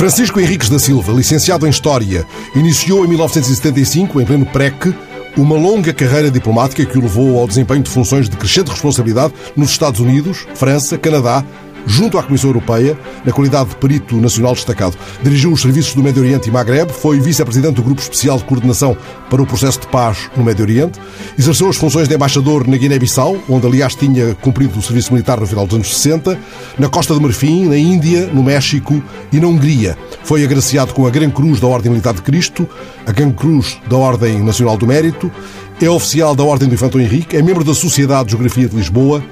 Francisco Henriques da Silva, licenciado em História, iniciou em 1975, em pleno PREC, uma longa carreira diplomática que o levou ao desempenho de funções de crescente responsabilidade nos Estados Unidos, França, Canadá, junto à Comissão Europeia, na qualidade de perito nacional destacado. Dirigiu os serviços do Médio Oriente e Magreb, foi vice-presidente do Grupo Especial de Coordenação para o Processo de Paz no Médio Oriente, exerceu as funções de embaixador na Guiné-Bissau, onde aliás tinha cumprido o serviço militar no final dos anos 60, na Costa do Marfim, na Índia, no México e na Hungria. Foi agraciado com a Gran Cruz da Ordem Militar de Cristo, a Gran Cruz da Ordem Nacional do Mérito, é oficial da Ordem do Infantão Henrique, é membro da Sociedade de Geografia de Lisboa,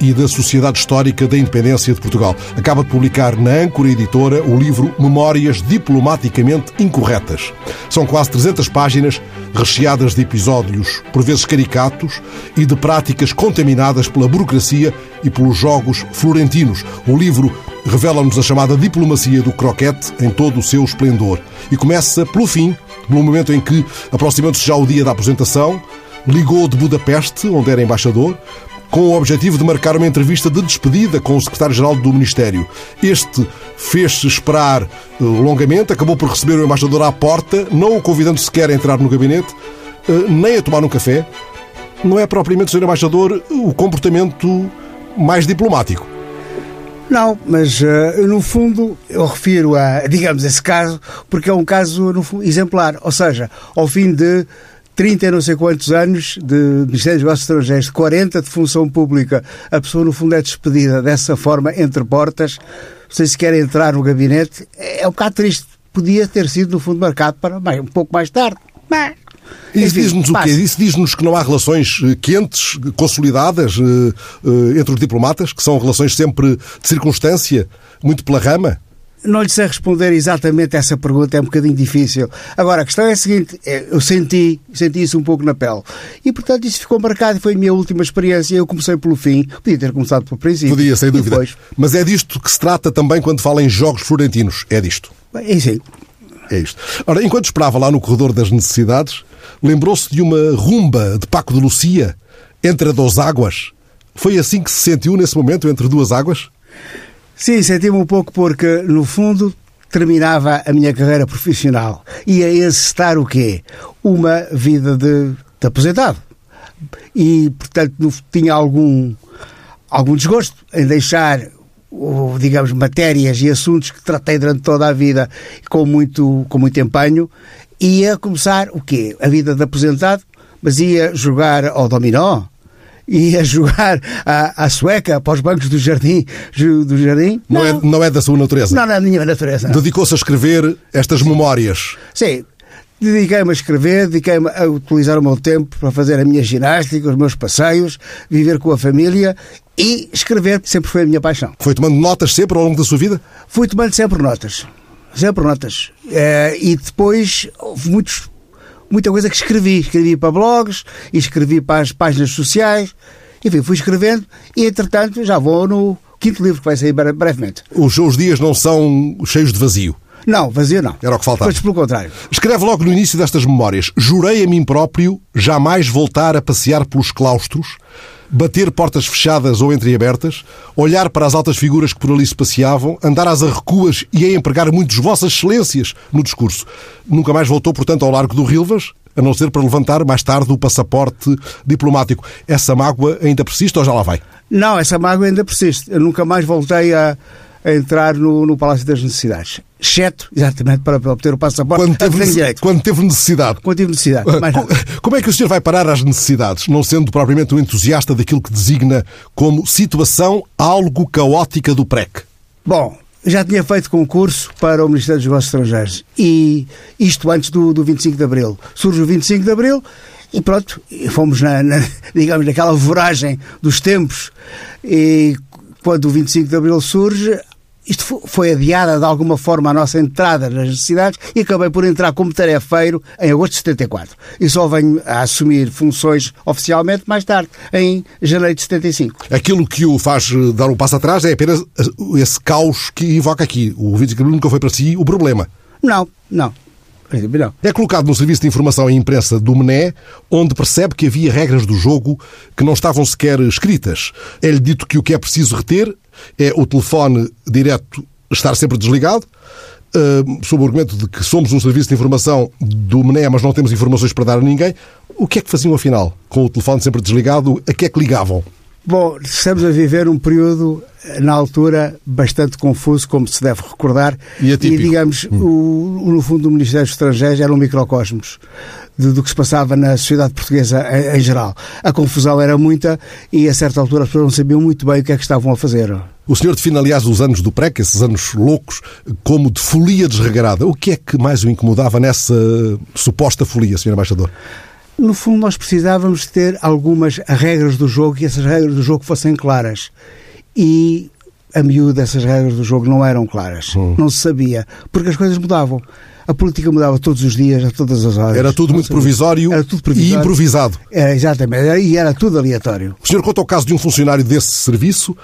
e da Sociedade Histórica da Independência de Portugal. Acaba de publicar na Âncora Editora o livro Memórias Diplomaticamente Incorretas. São quase 300 páginas recheadas de episódios, por vezes caricatos, e de práticas contaminadas pela burocracia e pelos jogos florentinos. O livro revela-nos a chamada diplomacia do croquete em todo o seu esplendor. E começa pelo fim, no momento em que, aproximando-se já o dia da apresentação, ligou de Budapeste, onde era embaixador, com o objetivo de marcar uma entrevista de despedida com o secretário-geral do Ministério. Este fez-se esperar eh, longamente, acabou por receber o embaixador à porta, não o convidando sequer a entrar no gabinete, eh, nem a tomar um café. Não é propriamente, Sr. Embaixador, o comportamento mais diplomático. Não, mas uh, no fundo eu refiro a, digamos, esse caso, porque é um caso fundo, exemplar. Ou seja, ao fim de 30 e não sei quantos anos de Ministério dos Negócios Estrangeiros, de 40 de função pública, a pessoa no fundo é despedida dessa forma, entre portas, sem sequer entrar no gabinete, é um bocado triste. Podia ter sido, no fundo, marcado para mais, um pouco mais tarde. Mas, isso diz-nos o quê? Isso diz-nos que não há relações eh, quentes, consolidadas eh, eh, entre os diplomatas, que são relações sempre de circunstância, muito pela rama? Não lhe sei responder exatamente essa pergunta, é um bocadinho difícil. Agora, a questão é a seguinte: é, eu senti, senti isso um pouco na pele. E, portanto, isso ficou marcado e foi a minha última experiência. Eu comecei pelo fim, podia ter começado pelo princípio. Podia, sem dúvida. Depois... Mas é disto que se trata também quando fala em jogos florentinos. É disto. É sim. É isto. Ora, enquanto esperava lá no corredor das necessidades, lembrou-se de uma rumba de Paco de Lucia entre duas águas. Foi assim que se sentiu nesse momento, entre duas águas? Sim, senti-me um pouco porque, no fundo, terminava a minha carreira profissional. Ia encetar o quê? Uma vida de, de aposentado. E, portanto, tinha algum, algum desgosto em deixar digamos, matérias e assuntos que tratei durante toda a vida com muito, com muito empenho, ia começar o quê? A vida de aposentado, mas ia jogar ao dominó, e a jogar à, à sueca para os bancos do jardim. Do jardim. Não, é, não. É, não é da sua natureza? Não, não é da minha natureza. Dedicou-se a escrever estas memórias? Sim. Dediquei-me a escrever, dediquei-me a utilizar o meu tempo para fazer a minha ginástica, os meus passeios, viver com a família e escrever sempre foi a minha paixão. Foi tomando notas sempre ao longo da sua vida? Fui tomando sempre notas. Sempre notas. É, e depois houve muitos muita coisa que escrevi. Escrevi para blogs, e escrevi para as páginas sociais. Enfim, fui escrevendo e, entretanto, já vou no quinto livro que vai sair brevemente. Os seus dias não são cheios de vazio? Não, vazio não. Era o que faltava. Mas pelo contrário. Escreve logo no início destas memórias: Jurei a mim próprio jamais voltar a passear pelos claustros bater portas fechadas ou entreabertas, olhar para as altas figuras que por ali se passeavam, andar às arrecuas e a empregar muitos Vossas Excelências no discurso. Nunca mais voltou, portanto, ao Largo do Rilvas, a não ser para levantar mais tarde o passaporte diplomático. Essa mágoa ainda persiste ou já lá vai? Não, essa mágoa ainda persiste. Eu nunca mais voltei a a entrar no, no Palácio das Necessidades. Exceto, exatamente, para, para obter o passaporte. Quando teve, direito. quando teve necessidade. Quando teve necessidade. Como é que o senhor vai parar às necessidades, não sendo propriamente um entusiasta daquilo que designa como situação algo caótica do PREC? Bom, já tinha feito concurso para o Ministério dos Negócios Estrangeiros e isto antes do, do 25 de Abril. Surge o 25 de Abril e pronto, fomos na, na, digamos, naquela voragem dos tempos e quando o 25 de Abril surge, isto foi adiada de alguma forma a nossa entrada nas necessidades e acabei por entrar como tarefeiro em agosto de 74. E só venho a assumir funções oficialmente mais tarde, em janeiro de 75. Aquilo que o faz eh, dar um passo atrás é apenas eh, esse caos que invoca aqui. O 25 de Abril nunca foi para si o problema. Não, não. É colocado no Serviço de Informação e Imprensa do MNE, onde percebe que havia regras do jogo que não estavam sequer escritas. É-lhe dito que o que é preciso reter é o telefone direto estar sempre desligado, uh, sob o argumento de que somos um serviço de informação do MNE, mas não temos informações para dar a ninguém. O que é que faziam afinal? Com o telefone sempre desligado, a que é que ligavam? Bom, estamos a viver um período, na altura, bastante confuso, como se deve recordar. E, e digamos, hum. o, no fundo, o Ministério dos Estrangeiros era um microcosmos do, do que se passava na sociedade portuguesa em, em, geral. A confusão era muita e, a certa altura, as pessoas não sabiam muito bem o que é que estavam a fazer. O senhor define, aliás, os anos do PREC, esses anos loucos, como de folia desregrada. O que é que mais o incomodava nessa suposta folia, senhor embaixador? No fundo, nós precisávamos ter algumas regras do jogo e essas regras do jogo fossem claras. E a miúdo essas regras do jogo não eram claras. Hum. Não se sabia. Porque as coisas mudavam. A política mudava todos os dias, a todas as horas. Era tudo muito provisório, era tudo provisório e improvisado. Era, exatamente. E era tudo aleatório. O senhor conta o caso de um funcionário desse serviço,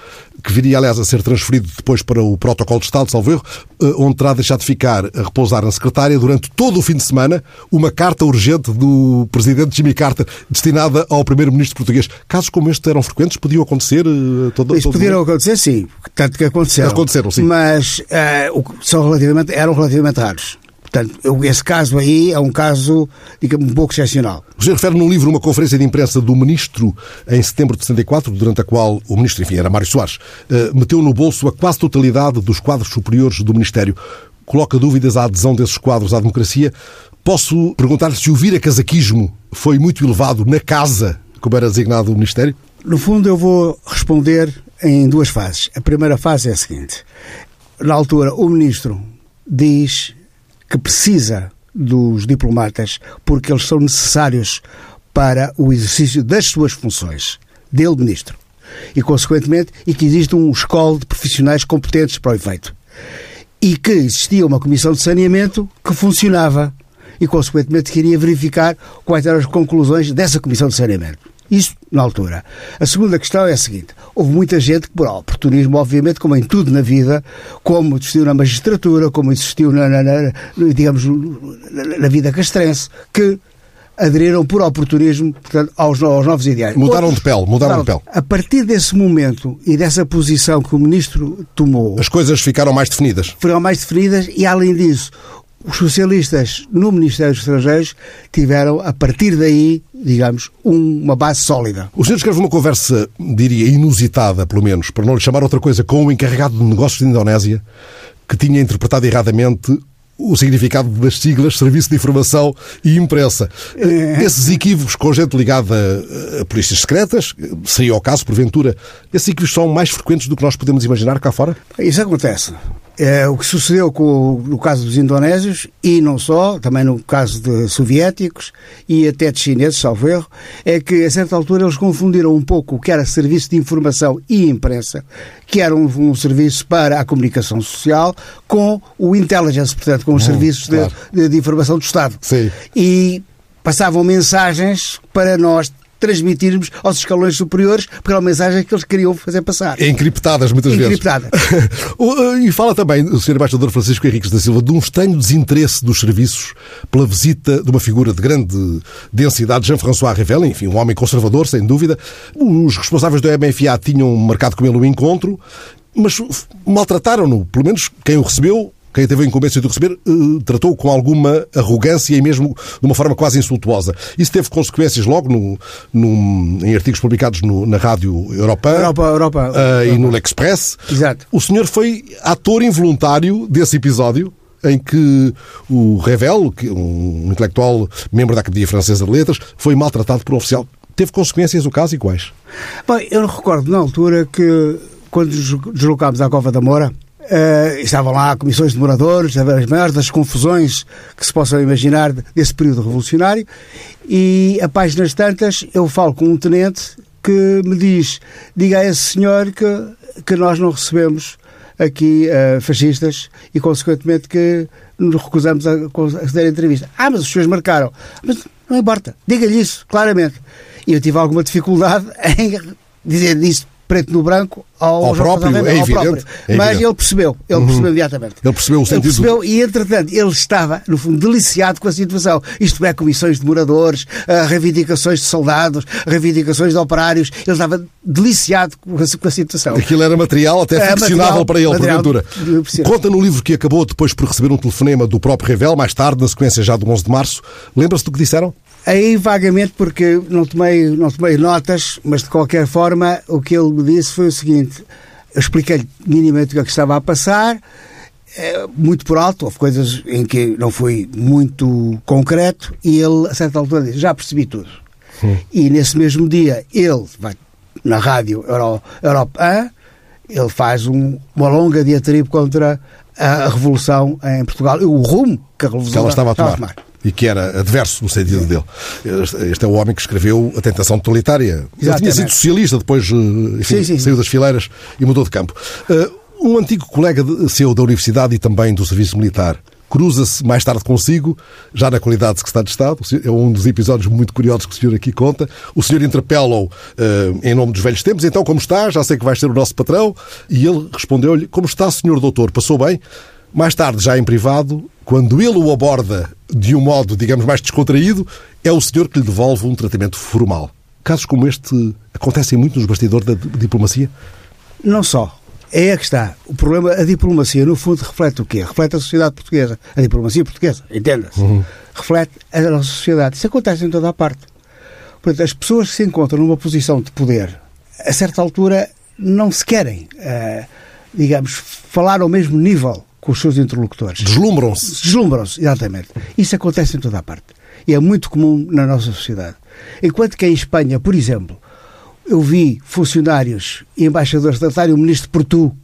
que viria, aliás, a ser transferido depois para o protocolo de Estado, salvo erro, eh, onde terá deixado de ficar a repousar na secretária durante todo o fim de semana uma carta urgente do presidente Jimmy Carter destinada ao primeiro-ministro português. Casos como este eram frequentes? Podiam acontecer? Uh, todo, Isso podiam acontecer, sim. Tanto que aconteceram. Aconteceram, sim. Mas uh, são relativamente, eram relativamente raros. Portanto, esse caso aí é um caso, digamos, um pouco excepcional. O senhor refere no livro uma conferência de imprensa do Ministro em setembro de 74, durante a qual o Ministro, enfim, era Mário Soares, eh, meteu no bolso a quase totalidade dos quadros superiores do Ministério. Coloca dúvidas à adesão desses quadros à democracia. Posso perguntar-lhe se o vira-casaquismo foi muito elevado na casa, como era designado o Ministério? No fundo, eu vou responder em duas fases. A primeira fase é a seguinte. Na altura, o Ministro diz que precisa dos diplomatas porque eles são necessários para o exercício das suas funções, dele, ministro. E, consequentemente, e que existe um escola de profissionais competentes para o efeito. E que existia uma comissão de saneamento que funcionava e, consequentemente, queria verificar quais eram as conclusões dessa comissão de saneamento. Isso na altura. A segunda questão é a seguinte: houve muita gente que, por oportunismo, obviamente, como em tudo na vida, como existiu na magistratura, como existiu na, na, na digamos, na, vida castrense, que aderiram por oportunismo portanto, aos, aos novos ideais. Mudaram Outros, de pele, mudaram de pele. A partir desse momento e dessa posição que o ministro tomou. As coisas ficaram mais definidas. Foram mais definidas e, além disso, os socialistas no Ministério dos Estrangeiros tiveram, a partir daí, digamos, um, uma base sólida. O senhor escreve uma conversa, diria, inusitada, pelo menos, para não lhe chamar outra coisa, com o encarregado de negócios da Indonésia, que tinha interpretado erradamente o significado das siglas Serviço de Informação e Imprensa. É. Esses equívocos com gente ligada a polícias secretas, seria o caso, porventura, esses equívocos são mais frequentes do que nós podemos imaginar cá fora? Isso acontece. É, o que sucedeu com, no caso dos indonésios e não só, também no caso de soviéticos e até de chineses, salvo erro, é que a certa altura eles confundiram um pouco o que era serviço de informação e imprensa, que era um, um serviço para a comunicação social, com o intelligence, portanto, com os hum, serviços claro. de, de, de, informação do Estado. Sim. E passavam mensagens para nós transmitirmos aos escalões superiores pela mensagem que eles queriam fazer passar. Encriptadas, muitas vezes. Uh, e fala também o Sr. Embaixador Francisco Henriques da Silva de um estranho desinteresse dos serviços pela visita de uma figura de grande densidade, Jean-François Revel, enfim, um homem conservador, sem dúvida. Os responsáveis do MFA tinham marcado com ele um encontro mas maltrataram-no. Pelo menos quem o recebeu quem teve a incumbência de receber, uh, tratou com alguma arrogância e mesmo de uma forma quase insultuosa. Isso teve consequências logo no, no em artigos publicados no, na Rádio Europa, Europa, Europa, uh, Europa. e no L'Express. Exato. O senhor foi ator involuntário desse episódio em que o Revel, um intelectual membro da Academia Francesa de Letras, foi maltratado por um oficial. Teve consequências o caso e quais? Bem, eu recordo na altura que, quando deslocámos à Cova da Moura, Uh, estavam lá comissões de moradores, as maiores das confusões que se possam imaginar desse período revolucionário, e a páginas tantas eu falo com um tenente que me diz: diga a esse senhor que, que nós não recebemos aqui uh, fascistas e, consequentemente, que nos recusamos a conceder a entrevista. Ah, mas os senhores marcaram. Mas não importa, diga-lhe isso, claramente. E eu tive alguma dificuldade em dizer isso preto no branco ao, ao próprio, é evidente, próprio. É Mas ele percebeu, ele uhum. percebeu imediatamente. Ele percebeu o sentido. Ele percebeu e, entretanto, ele estava, no fundo, deliciado com a situação. Isto é, comissões de moradores, uh, reivindicações de soldados, reivindicações de operários. Ele estava deliciado com a, com a situação. Aquilo era material até é, ficcionável para ele, material, porventura. Conta no livro que acabou depois por receber um telefonema do próprio Revel, mais tarde, na sequência já do 11 de março. Lembra-se do que disseram? Aí vagamente, porque não tomei, não tomei notas, mas de qualquer forma o que ele me disse foi o seguinte: eu expliquei-lhe minimamente o que, é que estava a passar, eh, muito por alto, houve coisas em que não fui muito concreto, e ele, a certa altura, disse: já percebi tudo. Sim. E nesse mesmo dia, ele vai na rádio Euro, Europe 1, ele faz um, uma longa diatribe contra a revolução em Portugal o rumo que a revolução que estava a tomar. Estava a tomar e que era adverso no sentido dele. Este é o homem que escreveu A Tentação Totalitária. Exatamente. Ele tinha sido socialista, depois eh, enfim, sim, saiu das fileiras e mudou de campo. Eh, um antigo colega seu da universidade e também do serviço militar cruza-se mais tarde consigo, já na qualidade de secretário de Estado. É um dos episódios muito curiosos que o senhor aqui conta. O senhor interpela-o uh, em nome dos velhos tempos. Então, como está? Já sei que vai ser o nosso patrão. E ele respondeu-lhe: Como está, senhor doutor? Passou bem? Mais tarde, já em privado, quando ele o aborda de um modo, digamos, mais descontraído, é o senhor que lhe devolve um tratamento formal. Casos como este acontecem muito nos bastidores da diplomacia? Não só. É aí que está. O problema, a diplomacia, no fundo, reflete o quê? Reflete a sociedade portuguesa. A diplomacia portuguesa, entenda-se. Uhum. Reflete a nossa sociedade. Isso acontece em toda a parte. Portanto, as pessoas que se encontram numa posição de poder, a certa altura, não se querem, uh, digamos, falar ao mesmo nível com os seus interlocutores. Deslumbram-se. Deslumbram-se, exatamente. Isso acontece em toda a parte. E é muito comum na nossa sociedade. Enquanto que em Espanha, por exemplo, eu vi funcionários e embaixadores tratarem o ministro por tu,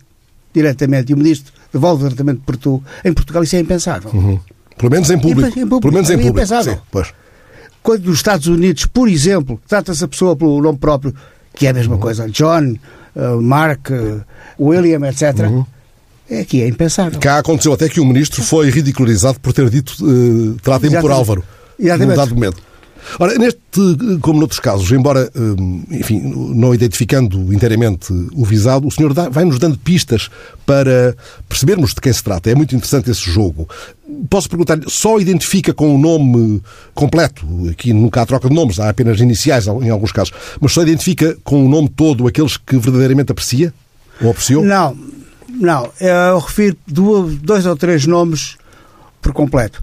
diretamente, e o ministro devolve o tratamento por tu, em Portugal isso é impensável. Uhum. Pelo menos em público. Em, público. Pelo menos em é público. Impensável. Sim, pois. Quando nos Estados Unidos, por exemplo, trata-se a pessoa pelo nome próprio, que é a mesma uhum. coisa, John, uh, Mark, uh, William, etc., uhum é que é impensável. Cá aconteceu até que o ministro foi ridicularizado por ter dito uh, tratem-me por Álvaro. Exatamente. Num dado momento. Ora, neste, como noutros casos, embora, eh, enfim, não identificando inteiramente o visado, o senhor vai-nos dando pistas para percebermos de quem se trata. É muito interessante esse jogo. Posso perguntar-lhe, só identifica com o nome completo? Aqui nunca há troca de nomes, há apenas iniciais em alguns casos. Mas só identifica com o nome todo aqueles que verdadeiramente aprecia? Ou apreciou? Não, não, eu refiro dois ou três nomes por completo.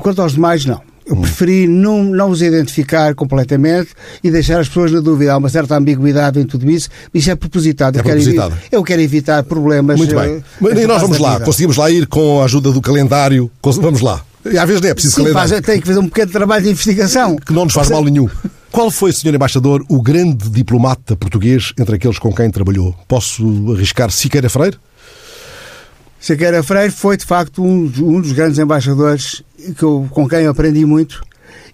Quanto aos demais, não. Eu hum. preferi não, não os identificar completamente e deixar as pessoas na dúvida. Há uma certa ambiguidade em tudo isso. Isso é propositado. É eu, propositado. Quero, eu quero evitar problemas. Muito bem. Uh, e nós vamos lá. Conseguimos lá ir com a ajuda do calendário. Vamos lá. E às vezes não é preciso Sim, calendário. Faz, tem que fazer um pequeno trabalho de investigação. Que não nos faz mal nenhum. Qual foi, Sr. Embaixador, o grande diplomata português entre aqueles com quem trabalhou? Posso arriscar Siqueira Freire? Siqueira Freire foi, de facto, um, um dos grandes embaixadores que eu, com quem eu aprendi muito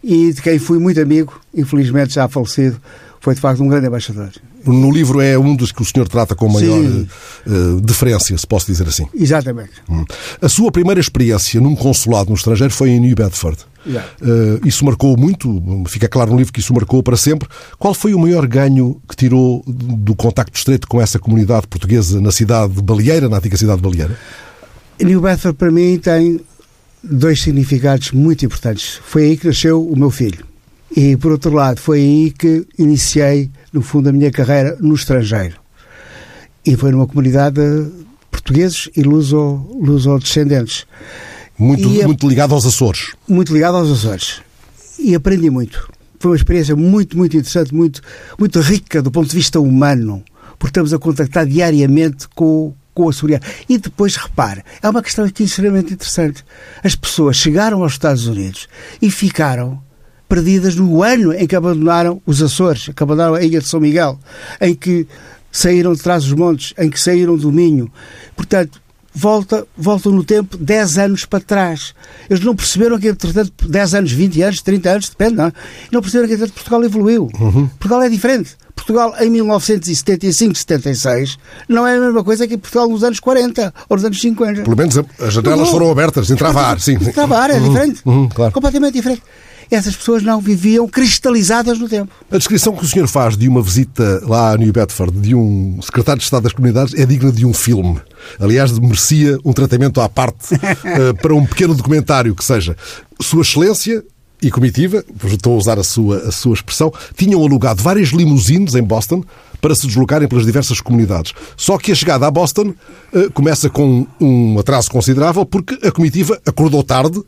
e de quem fui muito amigo, infelizmente já falecido, foi de facto um grande embaixador. No livro é um dos que o senhor trata com maior uh, deferência, se posso dizer assim. Exatamente. Hum. A sua primeira experiência num consulado no estrangeiro foi em New Bedford. Uh, isso marcou muito, fica claro no livro que isso marcou para sempre. Qual foi o maior ganho que tirou do contacto estreito com essa comunidade portuguesa na cidade de Baleeira, na antiga cidade de Baleeira? New Bedford para mim tem dois significados muito importantes. Foi aí que nasceu o meu filho. E, por outro lado, foi aí que iniciei, no fundo, a minha carreira no estrangeiro. E foi numa comunidade de portugueses e luso-descendentes. Luso muito, e, muito ligado aos Açores. Muito ligado aos Açores. E aprendi muito. Foi uma experiência muito, muito interessante, muito, muito rica do ponto de vista humano, porque estamos a contactar diariamente com, com o açoriano. E depois, repare, é uma questão aqui extremamente interessante. As pessoas chegaram aos Estados Unidos e ficaram perdidas no ano em que abandonaram os Açores, que abandonaram a Ilha de São Miguel, em que saíram de trás dos montes, em que saíram do Minho. Portanto, volta, voltam no tempo 10 anos para trás. Eles não perceberam que, entretanto, 10 anos, 20 anos, 30 anos, depende, não? É? Não perceberam que, entretanto, Portugal evoluiu. Uhum. Portugal é diferente. Portugal, em 1975, 76, não é a mesma coisa que Portugal nos anos 40 ou nos anos 50. Pelo menos as janelas foram abertas, entrava ar, sim. Entrava ar, é uhum. diferente. Uhum, claro. Completamente diferente. Essas pessoas não viviam cristalizadas no tempo. A descrição que o senhor faz de uma visita lá a New Bedford de um secretário de Estado das Comunidades é digna de um filme. Aliás, merecia um tratamento à parte uh, para um pequeno documentário que seja. Sua Excelência e comitiva, estou a usar a sua, a sua expressão, tinham alugado várias limusines em Boston para se deslocarem pelas diversas comunidades. Só que a chegada a Boston uh, começa com um atraso considerável porque a comitiva acordou tarde,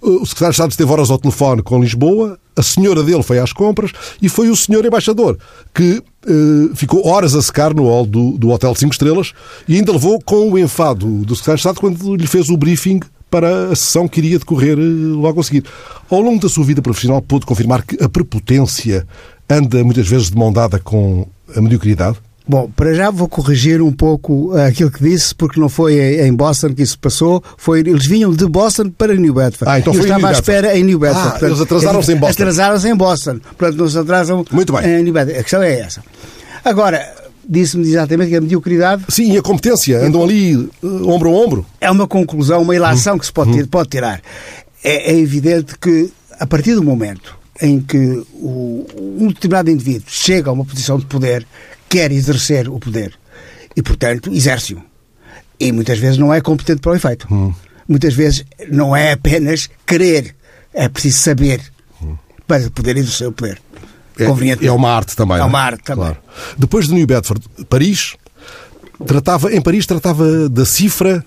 o secretário de Estado esteve horas ao telefone com Lisboa, a senhora dele foi às compras e foi o senhor embaixador que uh, ficou horas a secar no hall do, do Hotel 5 Estrelas e ainda levou com o enfado do secretário de Estado quando lhe fez o briefing para a sessão que iria decorrer logo a seguir. Ao longo da sua vida profissional, pôde confirmar que a prepotência anda muitas vezes de mão dada com a mediocridade? Bom, para já vou corrigir um pouco aquilo que disse, porque não foi em Boston que isso passou, foi, eles vinham de Boston para New Bedford. Ah, então Eu foi estava em à espera em New Bedford. Ah, eles atrasaram-se em Boston. Atrasaram-se em Boston. Portanto, não se atrasam Muito bem. em New Bedford. A questão é essa. Agora, disse-me exatamente que a mediocridade Sim, e a competência, andam ali uh, ombro a ombro. é uma conclusão, uma ilação que se pode, ter- pode tirar. É, é evidente que, a partir do momento em que o, um determinado indivíduo chega a uma posição de poder, quer exercer o poder e, portanto, exerce-o. E muitas vezes não é competente para o efeito. Muitas vezes não é apenas querer, é preciso saber para poder exercer o poder. É, é uma arte também. É não uma arte também. Claro. Depois de New Bedford, Paris, tratava, em Paris tratava da cifra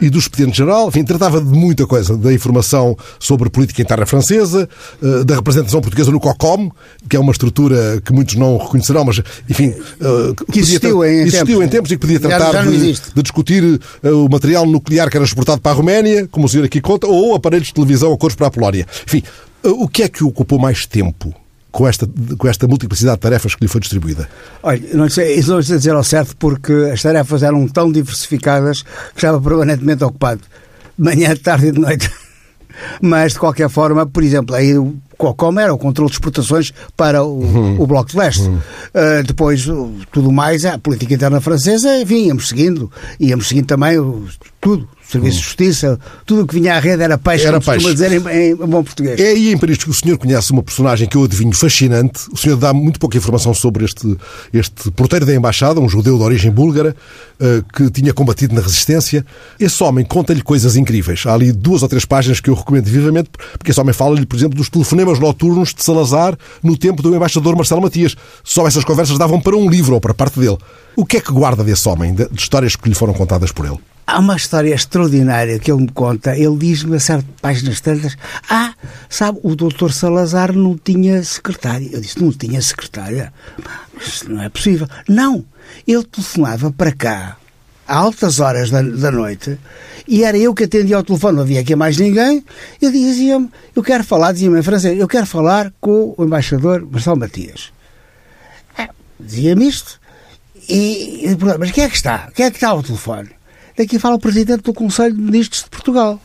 e do expediente geral, enfim, tratava de muita coisa, da informação sobre política interna francesa, eh, da representação portuguesa no COCOM, que é uma estrutura que muitos não reconhecerão, mas, enfim... eh, podia existiu tra- em existiu tempos. em tempos e que podia tratar já de, de discutir eh, o material nuclear que era exportado para a Roménia, como o senhor aqui conta, ou aparelhos de televisão a cores para a Polónia. Enfim, o que é que ocupou mais tempo com esta, com esta multiplicidade de tarefas que lhe foi distribuída? Olha, não sei, isso não sei dizer ao certo porque as tarefas eram tão diversificadas que estava permanentemente ocupado. Manhã, de tarde e de noite. Mas, de qualquer forma, por exemplo, aí o COCOM era o controle de exportações para o, o Bloco de Leste. Ah, depois, o- tudo mais, a política interna francesa, enfim, íamos seguindo. Íamos seguindo também o- tudo. Serviço de Justiça, tudo o que vinha à rede era peixe, Era peixe. dizer em, em bom português. É aí em Paris que o senhor conhece uma personagem que eu adivinho fascinante. O senhor dá muito pouca informação sobre este, este porteiro da embaixada, um judeu de origem búlgara, eh, que tinha combatido na resistência. Esse homem conta-lhe coisas incríveis. Há ali duas ou três páginas que eu recomendo vivamente, porque esse homem fala-lhe, por exemplo, dos telefonemas noturnos de Salazar no tempo do embaixador Marcelo Matias. Só essas conversas davam para um livro ou para parte dele. O que é que guarda desse homem, de histórias que lhe foram contadas por ele? Há uma história extraordinária que ele me conta. Ele diz-me a certas páginas tantas: Ah, sabe, o doutor Salazar não tinha secretária. Eu disse: Não tinha secretária? Mas não é possível. Não. Ele telefonava para cá, a altas horas da, da noite, e era eu que atendia ao telefone, não havia aqui mais ninguém. Ele dizia-me: Eu quero falar, dizia-me em francês, eu quero falar com o embaixador Marcelo Matias. Ah, Dizia-me isto. E, e mas quem é que está? Quem é que está ao telefone? Daqui fala o Presidente do Conselho de Ministros de Portugal.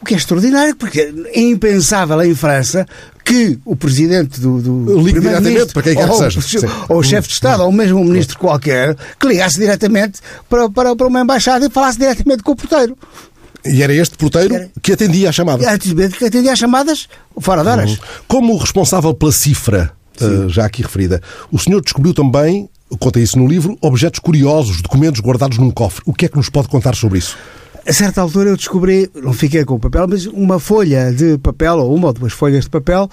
O que é extraordinário, porque é impensável em França que o Presidente do, do Ligue diretamente para quem quer que ou, seja. o- Sim. ou o chefe de Estado, ou mesmo um ministro qualquer, que ligasse diretamente para, para, para uma embaixada e falasse diretamente com o porteiro. E era este porteiro Era- que atendia a chamada. Antes de que atendia às chamadas fora de horas. Como responsável pela cifra, eh, já aqui referida, o senhor descobriu também, conta isso no livro, objetos curiosos, documentos guardados num cofre. O que é que nos pode contar sobre isso? A certa altura eu descobri, não fiquei com o papel, mas uma folha de papel, ou uma ou duas folhas de papel,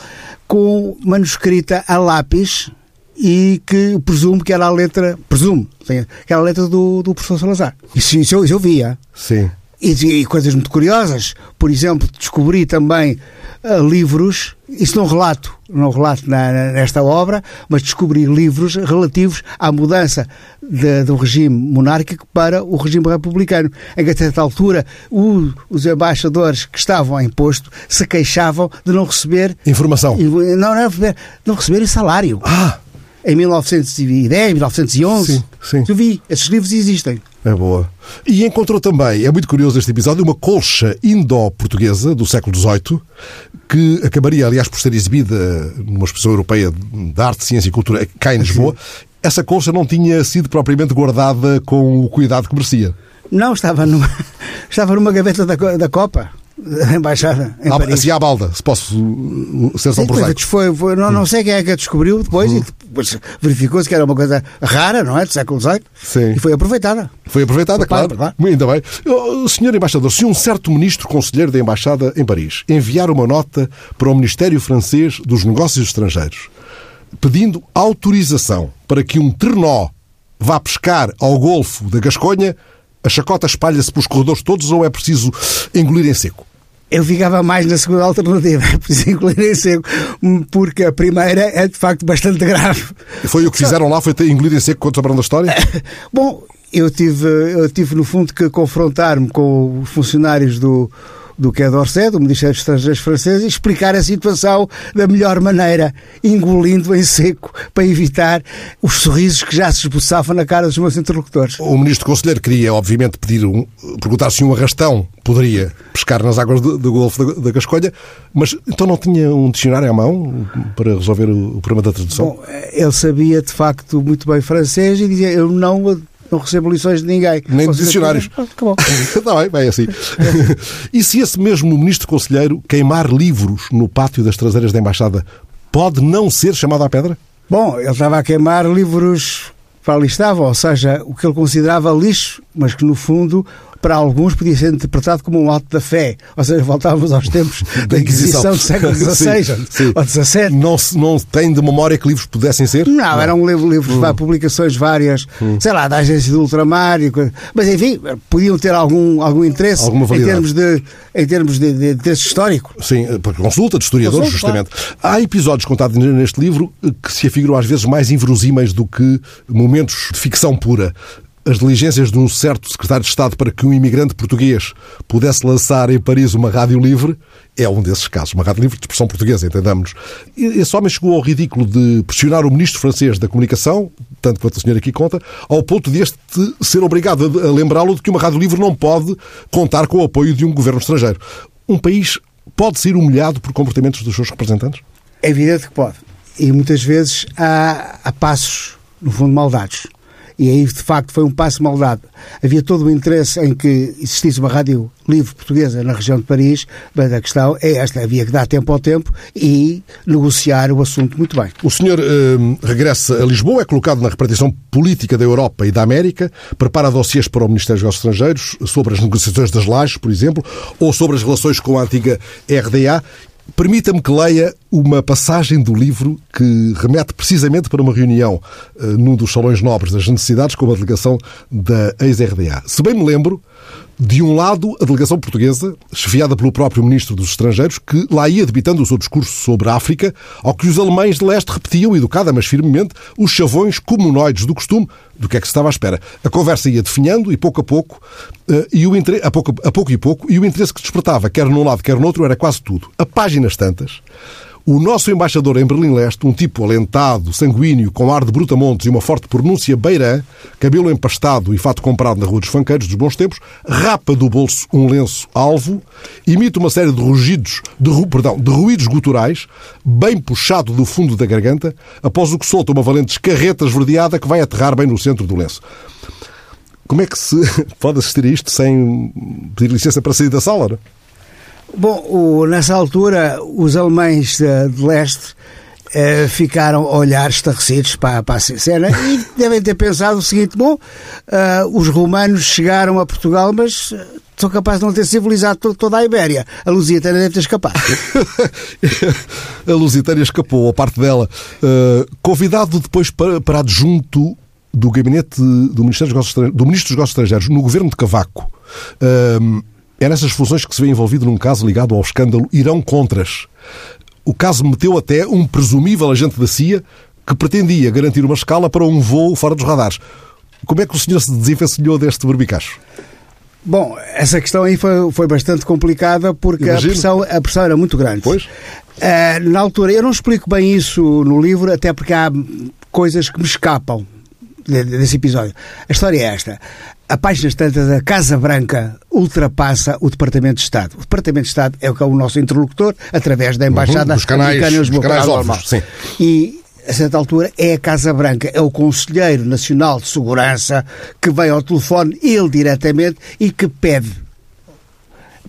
com manuscrita a lápis e que presumo que era a letra, presumo, que era a letra do, do professor Salazar. Isso, isso, eu, isso eu via. Sim. E, e coisas muito curiosas. Por exemplo, descobri também ah, livros, isso não relato, não relato na- nesta obra, mas descobri livros relativos à mudança de- do regime monárquico para o regime republicano. Em que, a certa altura, o- os embaixadores que estavam em posto se queixavam de não receber. Informação. Não, não, receber- não receberem salário. Ah, Em 1910, 1911. Sim, sim. Eu vi, esses livros existem. É boa. E encontrou também, é muito curioso este episódio, uma colcha indo-portuguesa do século XVIII, que acabaria, aliás, por ser exibida numa exposição europeia de arte, ciência e cultura cá em Lisboa. Essa colcha não tinha sido propriamente guardada com o cuidado que merecia. Não, estava numa, estava numa gaveta da, da Copa. Da embaixada em Ah, Paris. assim à balda, se posso uh, ser tão Sim, prosaico. foi, foi- não, não sei quem é que a descobriu depois e depois verificou-se que era uma coisa rara, não é? Do século XVIII. Sim. E foi aproveitada. Foi aproveitada, claro. claro, Ainda bem. Senhor Embaixador, se um certo ministro conselheiro da Embaixada em Paris enviar uma nota para o Ministério Francês dos Negócios Estrangeiros pedindo autorização para que um trenó vá pescar ao Golfo da Gasconha, a chacota espalha-se pelos corredores todos ou é preciso engolir em seco? Eu ficava mais na segunda alternativa, é preciso incluir em seco, porque a primeira é de facto bastante grave. Foi o que fizeram lá, foi ter engolir em seco quando souberam da história? Bom, eu tive, eu tive no fundo que confrontar-me com os funcionários do, do Quai d'Orsay, do Ministério dos Estrangeiros francês, e explicar a situação da melhor maneira, engolindo em seco, para evitar os sorrisos que já se esboçavam na cara dos meus interlocutores. O ministro conselheiro queria, obviamente, pedir um, perguntar se um arrastão poderia pescar nas águas do, do Golfo da, da Gascolha, mas então não tinha um dicionário à mão para resolver o, o problema da tradução? Bom, ele sabia de facto muito bem francês e dizia: Eu não, não recebo lições de ninguém. Nem de dicionários. Acabou. Está bem, vai assim. e se esse mesmo ministro conselheiro queimar livros no pátio das traseiras da embaixada, pode não ser chamado à pedra? Bom, ele estava a queimar livros para ali estavam, ou seja, o que ele considerava lixo, mas que no fundo, para alguns, podia ser interpretado como um ato da fé. Ou seja, voltávamos aos tempos da Inquisição do século XVI Sim, sim. ou XVII. Não, não tem de memória que livros pudessem ser? Não, eram livros, livros Hum. publicações várias, sei lá, da agência do ultramar, e coisa- mas enfim, podiam ter algum, algum interesse em termos de, em termos de, de interesse histórico. Sim, por consulta de historiadores, Consulta, justamente. Há episódios contados neste livro que se afiguram às vezes mais inverosímeis do que momentos de ficção pura. As diligências de um certo secretário de Estado para que um imigrante português pudesse lançar em Paris uma rádio livre é um desses casos. Uma rádio livre de expressão portuguesa, entendamos. Esse homem chegou ao ridículo de pressionar o ministro francês da comunicação, tanto quanto o senhor aqui conta, ao ponto de este ser obrigado a a lembrá-lo de que uma rádio livre não pode contar com o apoio de um governo estrangeiro. Um país pode ser humilhado por comportamentos dos seus representantes? É evidente que pode. E muitas vezes há, há passos, no fundo, maldados. E aí, de facto, foi um passo maldado. Havia todo o interesse em que existisse uma rádio livre portuguesa na região de Paris, mas a questão é esta: havia que dar tempo ao tempo e negociar o assunto muito bem. O senhor hum, regressa a Lisboa, é colocado na repartição política da Europa e da América, prepara dossiês para o Ministério dos Negócios Estrangeiros sobre as negociações das lajes, por exemplo, ou sobre as relações com a antiga RDA. Permita-me que leia uma passagem do livro que remete precisamente para uma reunião eh, num dos salões nobres das necessidades com a delegação da ex-RDA. Se bem me lembro, de um lado, a delegação portuguesa, chefiada pelo próprio Ministro dos Estrangeiros, que lá ia debitando o seu discurso sobre a África, ao que os alemães de leste repetiam, educada mas firmemente, os chavões comunoides do costume do que é que se estava à espera. A conversa ia definhando e pouco a pouco, eh, e o a, pouco, a pouco e pouco, e o interesse que despertava, quer num lado, quer no outro, era quase tudo. A páginas tantas, o nosso embaixador em Berlim-Leste, um tipo alentado, sanguíneo, com ar de brutamontes e uma forte pronúncia beirã, cabelo empastado e fato comprado na Rua dos Fanqueiros dos Bons Tempos, rapa do bolso um lenço alvo, imita uma série de rugidos, de, perdão, de ruídos guturais, bem puxado do fundo da garganta, após o que solta uma valente escarreta esverdeada que vai aterrar bem no centro do lenço. Como é que se pode assistir a isto sem pedir licença para sair da sala? não? Bom, o- nessa altura, os alemães de, de leste eh, ficaram a olhar estarrecidos para, para a cena e devem ter pensado o seguinte: bom, ah, os romanos chegaram a Portugal, mas eh, são capazes de não ter civilizado to- toda a Ibéria. A Lusitana deve ter escapado. a Lusitânia escapou, a parte dela. Uh, convidado depois para, para adjunto do gabinete do Ministério dos Negócios Estrangeiros, do Ministro dos Negócios Estrangeiros no governo de Cavaco. Um, é nessas funções que se vê envolvido num caso ligado ao escândalo Irão Contras. O caso meteu até um presumível agente da CIA que pretendia garantir uma escala para um voo fora dos radares. Como é que o senhor se desenvencilhou deste barbicacho? Bom, essa questão aí foi, foi bastante complicada porque a pressão, a pressão era muito grande. Pois. Ah, na altura, eu não explico bem isso no livro, até porque há coisas que me escapam de- desse episódio. A história é esta. A páginas tantas, a Casa Branca ultrapassa o Departamento de Estado. O Departamento de Estado é o que é o nosso interlocutor através da Embaixada Uhum, dos canais- americana em Lisboa, canais óbvios, sim. E a certa altura é a Casa Branca, é o Conselheiro Nacional de Segurança que vem ao telefone, ele diretamente, e que pede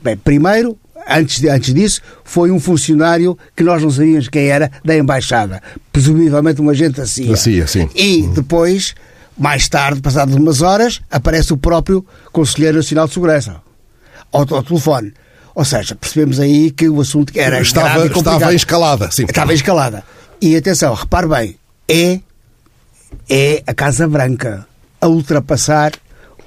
Bem, primeiro, antes, de, antes disso, foi um funcionário que nós não sabíamos quem era da Embaixada. Presumivelmente um agente da CIA. Da CIA, sim. E depois, mais tarde, passadas umas horas, aparece o próprio Conselheiro Nacional de Segurança ao, ao telefone. Ou seja, percebemos aí que o assunto era estava, estava em escalada, sim. Estava em escalada. E atenção, repare bem, é, é a Casa Branca a ultrapassar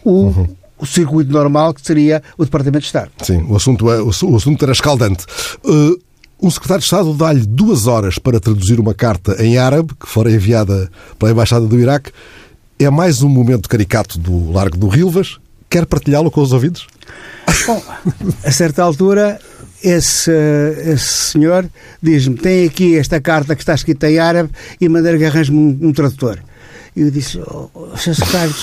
o, o circuito normal que seria o Departamento de Estado. Sim, o assunto, é, o, o assunto era escaldante. Uh, um secretário de Estado dá-lhe duas horas para traduzir uma carta em árabe, que fora enviada pela Embaixada do Iraque. É mais um momento caricato do Largo do Rilvas. Quer partilhá-lo com os ouvidos? Bom, a certa altura, esse, esse senhor diz-me: tem aqui esta carta que está escrita em árabe e mandar que arranje-me um, um tradutor. E eu disse, oh, oh, Sr. Secretário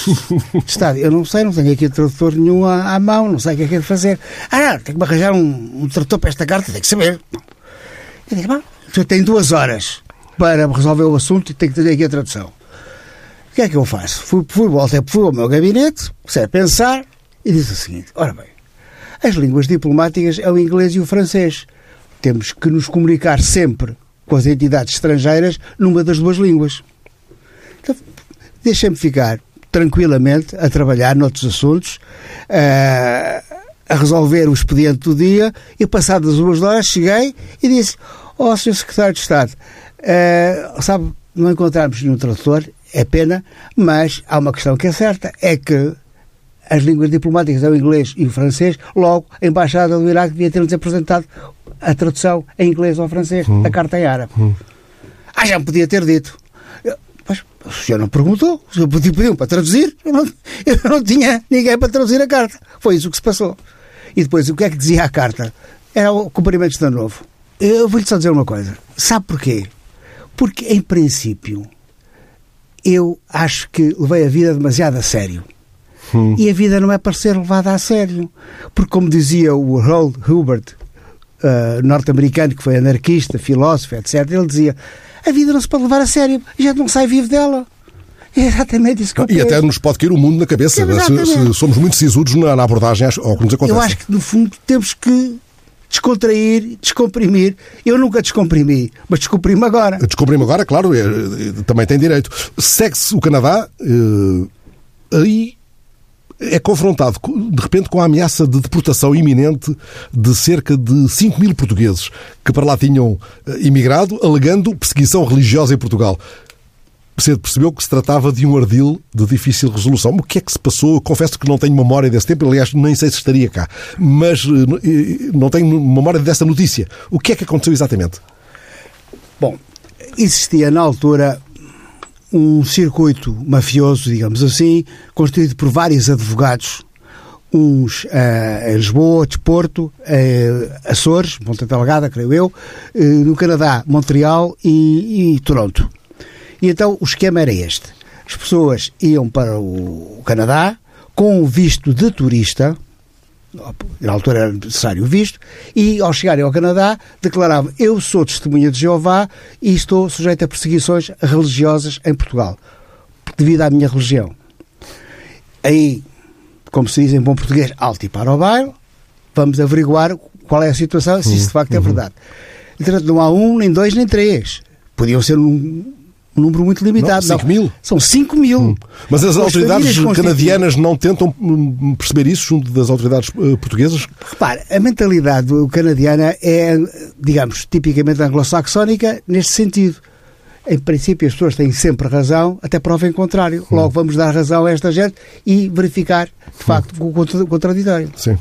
de Estado, eu não sei, não tenho aqui tradutor nenhum à, à mão, não sei o que é que é de fazer. Ah, não, tem que me arranjar um, um tradutor para esta carta, tem que saber. Eu disse, bom, o senhor tem duas horas para resolver o assunto e tem que ter aqui a tradução. O que é que eu faço? Fui, fui, voltei, fui ao meu gabinete, comecei a pensar e disse o seguinte, ora bem, as línguas diplomáticas é o inglês e o francês. Temos que nos comunicar sempre com as entidades estrangeiras numa das duas línguas. Então, deixem-me ficar tranquilamente a trabalhar noutros assuntos, a, a resolver o expediente do dia e passadas duas horas cheguei e disse ó oh, Sr. Secretário de Estado uh, sabe, não encontramos nenhum tradutor é pena, mas há uma questão que é certa, é que as línguas diplomáticas é o inglês e o francês, logo a Embaixada do Iraque devia ter-nos apresentado a tradução em inglês ou francês Hum. da carta em árabe. Ah, já me podia ter dito. Eu, Mas o senhor não perguntou, o senhor pediu, pediu para traduzir, eu não, eu não tinha ninguém para traduzir a carta. Foi isso que se passou. E depois, o que é que dizia a carta? Era o cumprimento de ano novo. Eu vou-lhe só dizer uma coisa. Sabe porquê? Porque, em princípio, eu acho que levei a vida demasiado a sério. E a vida não é para ser levada a sério. Porque, como dizia o Harold Hubert, uh, norte-americano, que foi anarquista, filósofo, etc., ele dizia: a vida não se pode levar a sério, a gente não sai vivo dela. É exatamente isso que eu E penso. até nos pode cair o mundo na cabeça É, se, se somos muito sisudos na, na abordagem ao que nos acontece. Eu acho que, no fundo, temos que descontrair, descomprimir. Eu nunca descomprimi, mas descomprimo agora. Descobrimos agora, claro, é, é, também tem direito. Segue-se o Canadá, eh, aí é confrontado co- de repente com a ameaça de deportação iminente de cerca de 5 mil portugueses que para lá tinham eh, imigrado, alegando perseguição religiosa em Portugal. Cedo percebeu que se tratava de um ardil de difícil resolução. O que é que se passou? Eu confesso que não tenho memória desse tempo, aliás, nem sei se estaria cá, mas eh, eh, não tenho memória dessa notícia. O que é que aconteceu exatamente? Bom, existia na altura um circuito mafioso, digamos assim, constituído por vários advogados, uns eh, em Lisboa, outros Porto, eh, Açores, Ponta Delgada, creio eu, eh, no Canadá, Montreal e, e Toronto. E então o esquema era este. As pessoas iam para o Canadá com o visto de turista, na altura era necessário o visto, e ao chegarem ao Canadá declaravam eu sou testemunha de Jeová e estou sujeito a perseguições religiosas em Portugal, devido à minha religião. Aí, como se diz em bom português, alto e para o baile, vamos averiguar qual é a situação, se isso de facto é verdade. Entretanto, não há um, nem dois, nem três. Podiam ser um, um número muito limitado. Não, cinco mil? São 5 mil. Mas as Com autoridades canadianas não tentam hum, perceber isso junto das autoridades eh, portuguesas? Repare, a mentalidade canadiana é, digamos, tipicamente anglo-saxónica neste sentido. Em princípio, as pessoas têm sempre razão, até prova em contrário. Logo, vamos dar razão a esta gente e verificar, de facto, o contra- contraditório. Sim.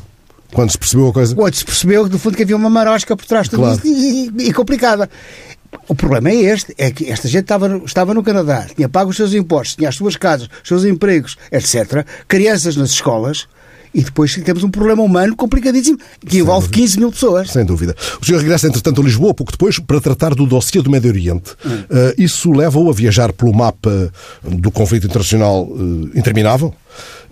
Quando se percebeu a coisa. Hoje se percebeu, no fundo, que havia uma marosca por trás de tudo Claro. isto e, e- e complicada. O problema é este, é que esta gente estava, no- estava no Canadá, tinha pago os seus impostos, tinha as suas casas, os seus empregos, etc. Crianças nas escolas e depois temos um problema humano complicadíssimo que envolve 15 mil pessoas. Sem dúvida. O senhor regressa, entretanto, a Lisboa, pouco depois, para tratar do dossiê do Médio Oriente. Hum. Eh, isso leva-o a viajar pelo mapa do conflito internacional eh, interminável.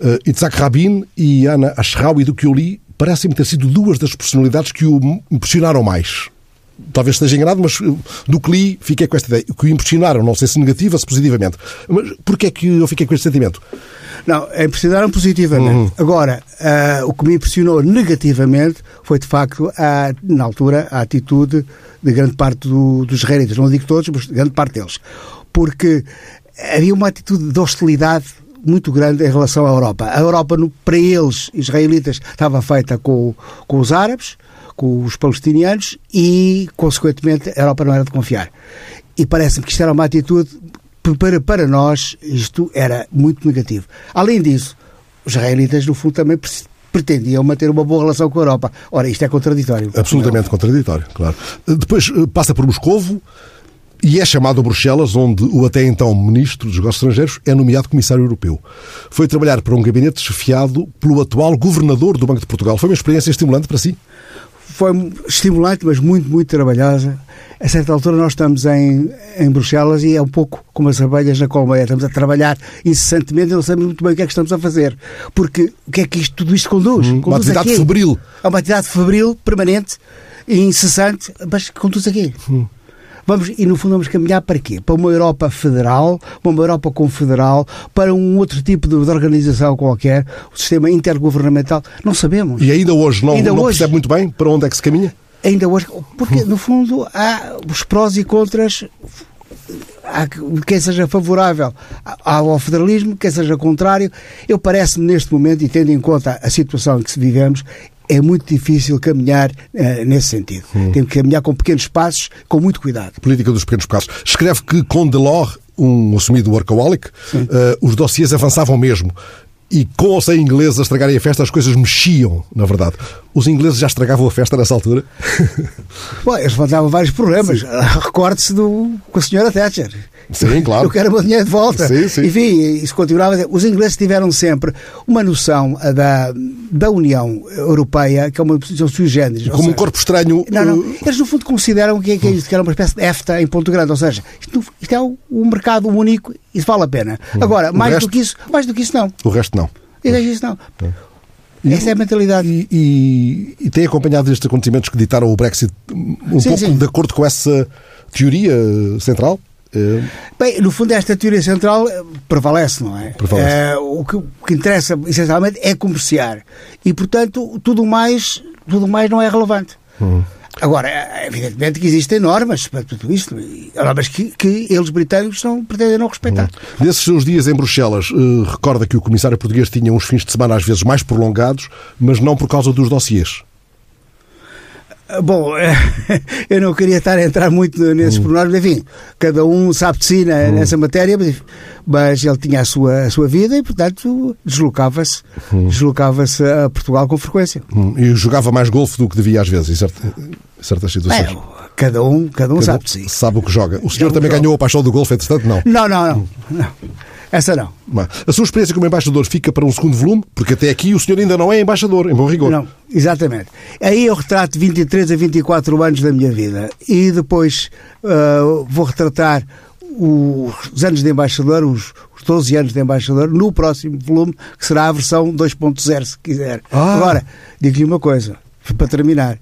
Uh, Itzhak Rabin e Ana Ashrawi, do que eu li, parecem-me ter sido duas das personalidades que o impressionaram mais. Talvez esteja enganado, mas uh, do que li, fiquei com esta ideia. O que o impressionaram, não sei se negativa, se positivamente. Mas porquê é que eu fiquei com este sentimento? Não, impressionaram positivamente. Uhum. Agora, uh, o que me impressionou negativamente foi, de facto, a, na altura, a atitude de grande parte do, dos israelitas. Não digo todos, mas grande parte deles. Porque havia uma atitude de hostilidade muito grande em relação à Europa. A Europa, para eles, israelitas, estava feita com, com os árabes, com os palestinianos e, consequentemente, a Europa não era de confiar. E parece-me que isto era uma atitude, para, para nós, isto era muito negativo. Além disso, os israelitas, no fundo, também pretendiam manter uma boa relação com a Europa. Ora, isto é contraditório. Absolutamente contraditório, claro. Depois eh, passa por Moscovo, e é chamado a Bruxelas, onde o até então Ministro dos Negócios Estrangeiros é nomeado Comissário Europeu. Foi trabalhar para um gabinete chefiado pelo atual Governador do Banco de Portugal. Foi uma experiência estimulante para si? Foi estimulante, mas muito, muito trabalhosa. A certa altura nós estamos em, em Bruxelas e é um pouco como as abelhas na colmeia. Estamos a trabalhar incessantemente e não sabemos muito bem o que é que estamos a fazer. Porque o que é que isto, tudo isto conduz? Hum, conduz uma atividade aqui. febril. É uma atividade febril, permanente e incessante, mas conduz aqui. Hum. Vamos, e no fundo vamos caminhar para quê? Para uma Europa federal, para uma Europa confederal, para um outro tipo de, de organização qualquer, o sistema intergovernamental, não sabemos. E ainda hoje não, ainda não hoje, percebe muito bem para onde é que se caminha? Ainda hoje, porque no fundo há os prós e contras há quem seja favorável ao federalismo, quem seja contrário. Eu parece-me neste momento, e tendo em conta a situação em que vivemos, é muito difícil caminhar uh, nesse sentido. Hum. Tem que caminhar com pequenos passos, com muito cuidado. Política dos pequenos passos. Escreve que com Delors, um assumido workaholic, uh, os dossiês avançavam mesmo. E com ou sem ingleses a estragarem a festa, as coisas mexiam, na verdade. Os ingleses já estragavam a festa nessa altura? Bom, eles levantavam vários problemas. Recorde-se com a senhora Thatcher. Sim, claro. Eu quero o meu dinheiro de volta. Sim, sim. Enfim, isso continuava. Os ingleses tiveram sempre uma noção da, da União Europeia, que é uma posição sui generis. Como seja, um corpo estranho. Não, não. Uh, eles, no fundo, consideram que, que, que era uma espécie de EFTA em Ponto Grande. Ou seja, isto, isto é um, mercado único e vale a pena. Hum. Agora, mais resto, do que isso, mais do que isso, não. O resto não. E isso não. E, Essa é a mentalidade. E, e, e, tem acompanhado estes acontecimentos que ditaram o Brexit um sim, pouco sim. de acordo com essa teoria central? Eh, Bem, no fundo, esta teoria central eh, prevalece, não é? Prevalece. É, o, que, o, que, interessa, essencialmente, é comerciar. E, portanto, tudo mais, tudo mais não é relevante. Hum. Agora, evidentemente que existem normas para tudo isto, normas que, que eles britânicos não pretendem não respeitar. Hum. Nesses seus dias em Bruxelas, uh, recorda que o comissário português tinha uns fins de semana às vezes mais prolongados, mas não por causa dos dossiês. Bom, eu não queria estar a entrar muito nesses hum. pormenores, mas enfim, cada um sabe de si hum. nessa matéria, mas, mas, ele tinha a sua, a sua vida e, portanto, deslocava-se hum. deslocava-se a Portugal com frequência. Hum. E jogava mais golfe do que devia às vezes, em, certas, em certas situações. É, cada um, cada um cada sabe de si. Sabe o que joga. O senhor também ganhou a paixão do golfe, entretanto, não? Não, não, não. não. Essa não. A sua experiência como embaixador fica para um segundo volume, porque até aqui o senhor ainda não é embaixador, em bom rigor. Não, exatamente. Aí eu retrato 23 a 24 anos da minha vida e depois uh, vou retratar os anos de embaixador, os, os 12 anos de embaixador, no próximo volume, que será a versão 2.0, se quiser. Ah. Agora, digo-lhe uma coisa, para terminar.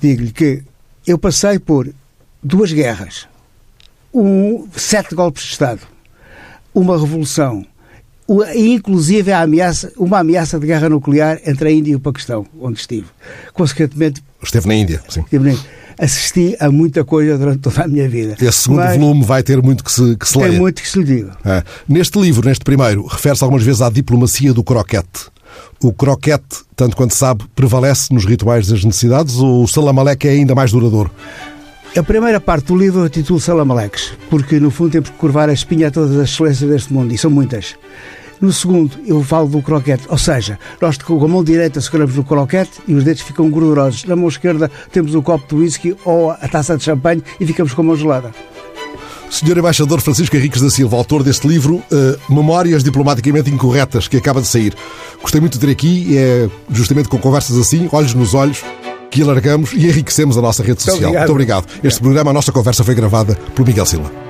Digo-lhe que eu passei por duas guerras, um, sete golpes de Estado, uma revolução, inclusive a ameaça, uma ameaça de guerra nuclear entre a Índia e o Paquistão, onde estive. Consequentemente. Esteve na Índia, sim. Estive na Índia. Assisti a muita coisa durante toda a minha vida. Esse segundo Mas, volume vai ter muito que se, que se leia. Tem muito que se diga. É. Neste livro, neste primeiro, refere-se algumas vezes à diplomacia do croquete. O croquete, tanto quanto sabe, prevalece nos rituais das necessidades ou o salamaleque é ainda mais duradouro? A primeira parte do livro eu titulo Salamaleques, porque no fundo temos que curvar a espinha a todas as excelências deste mundo, e são muitas. No segundo, eu falo do croquete, ou seja, nós com a mão direita seguramos no croquete e os dedos ficam gordurosos. Na mão esquerda temos o copo de whisky ou a taça de champanhe e ficamos com a mão gelada. Senhor Embaixador Francisco Henriques da Silva, autor deste livro uh, Memórias Diplomaticamente Incorretas, que acaba de sair. Gostei muito de ter aqui é justamente com conversas assim, olhos nos olhos, que alargamos e enriquecemos a nossa rede social. Muito obrigado. Muito obrigado. Este programa, a nossa conversa foi gravada por Miguel Silva.